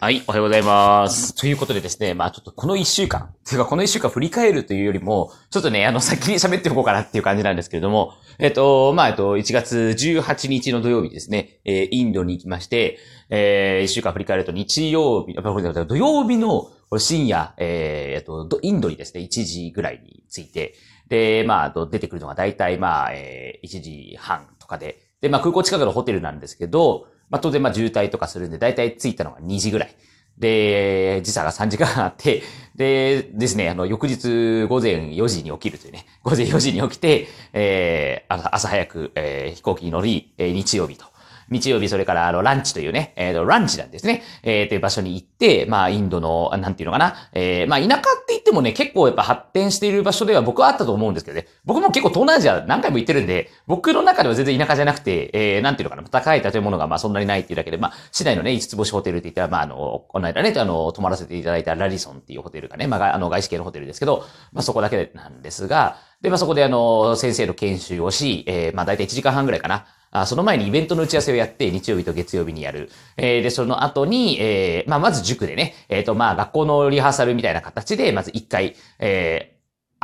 はい、おはようございます。ということでですね、まあちょっとこの一週間、ていうかこの一週間振り返るというよりも、ちょっとね、あの、先に喋っておこうかなっていう感じなんですけれども、えっと、まあえっと、1月18日の土曜日ですね、えー、インドに行きまして、えー、一週間振り返ると日曜日、土曜日の深夜、えー、えっと、インドにですね、1時ぐらいに着いて、で、まあ、出てくるのが大体、まあ、えー、1時半とかで、で、まあ、空港近くのホテルなんですけど、まあ、当然まあ渋滞とかするんで、だいたい着いたのが2時ぐらい。で、時差が3時間あって、でですね、あの、翌日午前4時に起きるというね、午前4時に起きて、えー、朝早く、えー、飛行機に乗り、えー、日曜日と。日曜日、それから、あの、ランチというね、えっー、ランチなんですね。えー、という場所に行って、まあ、インドの、なんていうのかな、えー、まあ、田舎って言ってもね、結構やっぱ発展している場所では僕はあったと思うんですけどね。僕も結構東南アジア何回も行ってるんで、僕の中では全然田舎じゃなくて、えー、なんていうのかな、高い建物がまあそんなにないっていうだけで、まあ、市内のね、五つ星ホテルって言ったら、まあ、あの、この間ね、あの、泊まらせていただいたラリソンっていうホテルがね、まあ、あの、外資系のホテルですけど、まあ、そこだけなんですが、で、まあ、そこであの、先生の研修をし、えー、まあ、大体1時間半ぐらいかな。あその前にイベントの打ち合わせをやって、日曜日と月曜日にやる。えー、で、その後に、えー、まあ、まず塾でね、えっ、ー、と、まあ、学校のリハーサルみたいな形で、まず一回、えー、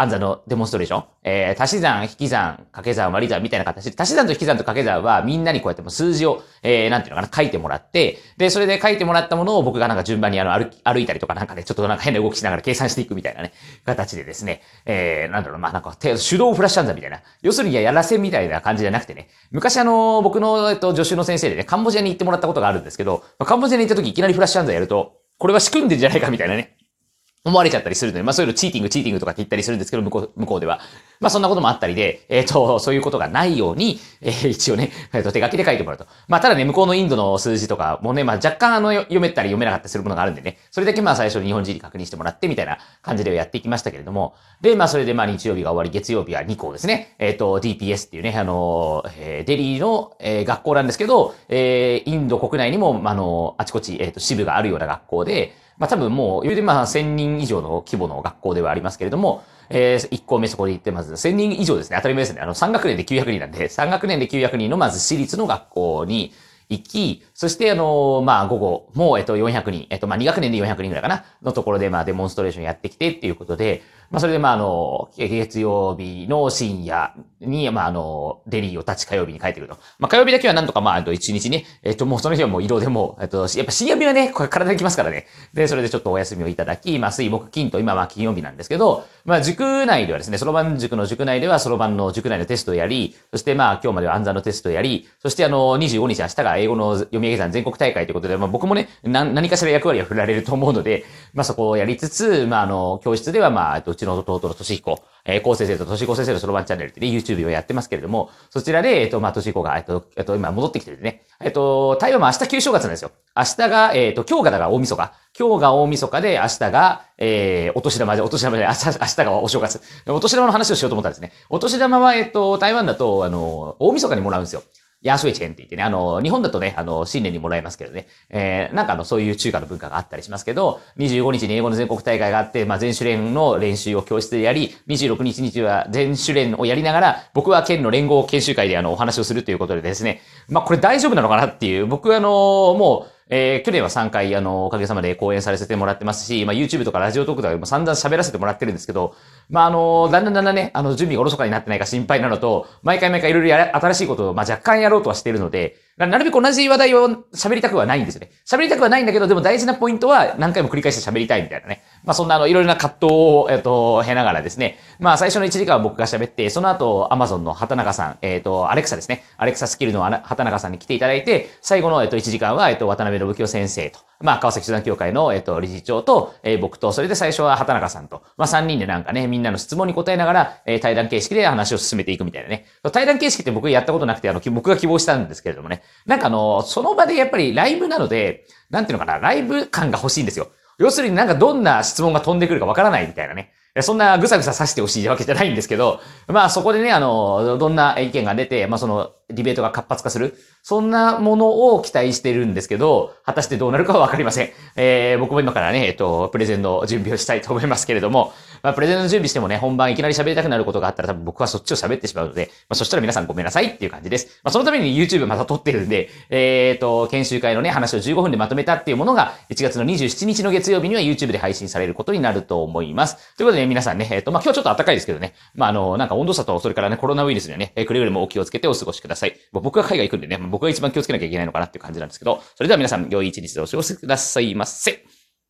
暗算のデモンストレーション、えー、足し算、引き算、掛け算、割り算みたいな形。で、足し算と引き算と掛け算はみんなにこうやっても数字を、えー、なんていうのかな、書いてもらって、で、それで書いてもらったものを僕がなんか順番にあの歩歩いたりとかなんかね、ちょっとなんか変な動きしながら計算していくみたいなね、形でですね、えー、なんだろう、まあなんか手動フラッシュ暗算みたいな、要するにやらせみたいな感じじゃなくてね、昔あの、僕の、えっと、助手の先生でね、カンボジアに行ってもらったことがあるんですけど、カンボジアに行った時いきなりフラッシュ暗算やると、これは仕組んでんじゃないかみたいなね、思われちゃったりするので、まあそういうのチーティング、チーティングとかって言ったりするんですけど、向こう、向こうでは。まあそんなこともあったりで、えっ、ー、と、そういうことがないように、えー、一応ね、えっ、ー、と、手書きで書いてもらうと。まあただね、向こうのインドの数字とかもね、まあ若干あの、読めたり読めなかったりするものがあるんでね、それだけまあ最初に日本人に確認してもらってみたいな感じでやっていきましたけれども、で、まあそれでまあ日曜日が終わり、月曜日は2校ですね。えっ、と、DPS っていうね、あの、えー、デリーの、えー、学校なんですけど、えー、インド国内にも、まあの、あちこち、えっ、と、支部があるような学校で、まあ多分もう、言うてまあ1000人以上の規模の学校ではありますけれども、えー、1校目そこで行って、まず1000人以上ですね。当たり前ですね。あの、3学年で900人なんで、3学年で900人のまず私立の学校に行き、そしてあの、まあ午後もう、えっと、400人、えっと、まあ2学年で400人ぐらいかな、のところでまあデモンストレーションやってきてっていうことで、まあ、それで、まあ、あの、月曜日の深夜に、まあ、あの、デリーを立ち火曜日に帰ってくると。まあ、火曜日だけはなんとか、まあ、あと一日ね、えっと、もうその日はもう移動でも、えっと、やっぱ深夜日はね、これ体にきますからね。で、それでちょっとお休みをいただき、まあ、水木金と、今は金曜日なんですけど、まあ、塾内ではですね、そろばん塾の塾内では、そろばんの塾内のテストをやり、そしてまあ、今日までは暗算のテストをやり、そしてあの、25日明日が英語の読み上げ算全国大会ということで、まあ、僕もね、何かしら役割を振られると思うので、まあ、そこをやりつつ、まあ、あの、教室ではまあ、うちの弟の年彦、えー、高先生と年子先生のそろばんチャンネルってね、YouTube をやってますけれども、そちらで、えっ、ー、と、まあ、年子が、えっ、ー、と、えっ、と、今戻ってきてるね。えっ、と、台湾も明日旧正月なんですよ。明日が、えっ、と、今日がだから大晦日。今日が大晦日で、明日が、えー、お年玉で、お年玉で、明日、明日がお正月。お年玉の話をしようと思ったんですね。お年玉は、えっ、と、台湾だと、あの、大晦日にもらうんですよ。ヤーショイチェンって言ってね、あの、日本だとね、あの、新年にもらえますけどね、えー、なんかあの、そういう中華の文化があったりしますけど、25日に英語の全国大会があって、まあ、全種連の練習を教室でやり、26日日は全種連をやりながら、僕は県の連合研修会であの、お話をするということでですね、まあ、これ大丈夫なのかなっていう、僕はあの、もう、えー、去年は3回、あの、おかげさまで講演させてもらってますし、まあ、YouTube とかラジオトークとかでも散々喋らせてもらってるんですけど、まあ、あの、だんだんだんだんね、あの、準備がおろそかになってないか心配なのと、毎回毎回いろいろや新しいことを、まあ、若干やろうとはしているので、なるべく同じ話題を喋りたくはないんですよね。喋りたくはないんだけど、でも大事なポイントは何回も繰り返して喋りたいみたいなね。まあそんなあの、いろいろな葛藤を、えっ、と、経ながらですね。まあ最初の1時間は僕が喋って、その後、アマゾンの畑中さん、えっ、と、アレクサですね。アレクサスキルの畑中さんに来ていただいて、最後の、えっ、と、1時間は、えっ、と、渡辺信清先生と、まあ川崎集団協会の、えっ、と、理事長と、えー、僕と、それで最初は畑中さんと、まあ3人でなんかね、みんなの質問に答えながら、えー、対談形式で話を進めていくみたいなね。対談形式って僕やったことなくて、あの、僕が希望したんですけれどもね。なんかあの、その場でやっぱりライブなので、なんていうのかな、ライブ感が欲しいんですよ。要するになんかどんな質問が飛んでくるかわからないみたいなね。そんなぐさぐささしてほしいわけじゃないんですけど、まあそこでね、あの、どんな意見が出て、まあその、ディベートが活発化する。そんなものを期待してるんですけど、果たしてどうなるかはわかりません。えー、僕も今からね、えっと、プレゼンの準備をしたいと思いますけれども、まあ、プレゼンの準備してもね、本番いきなり喋りたくなることがあったら多分僕はそっちを喋ってしまうので、まあ、そしたら皆さんごめんなさいっていう感じです。まあ、そのために YouTube また撮ってるんで、えっ、と、研修会のね、話を15分でまとめたっていうものが、1月の27日の月曜日には YouTube で配信されることになると思います。ということでね、皆さんね、えっ、と、まあ、今日ちょっと暖かいですけどね、まあ、あの、なんか温度差と、それからね、コロナウイルスにはね、くれぐれもお気をつけてお過ごしください。僕が海外行くんでね、僕が一番気をつけなきゃいけないのかなっていう感じなんですけど、それでは皆さん、良い一日でお過ごしくださいませ。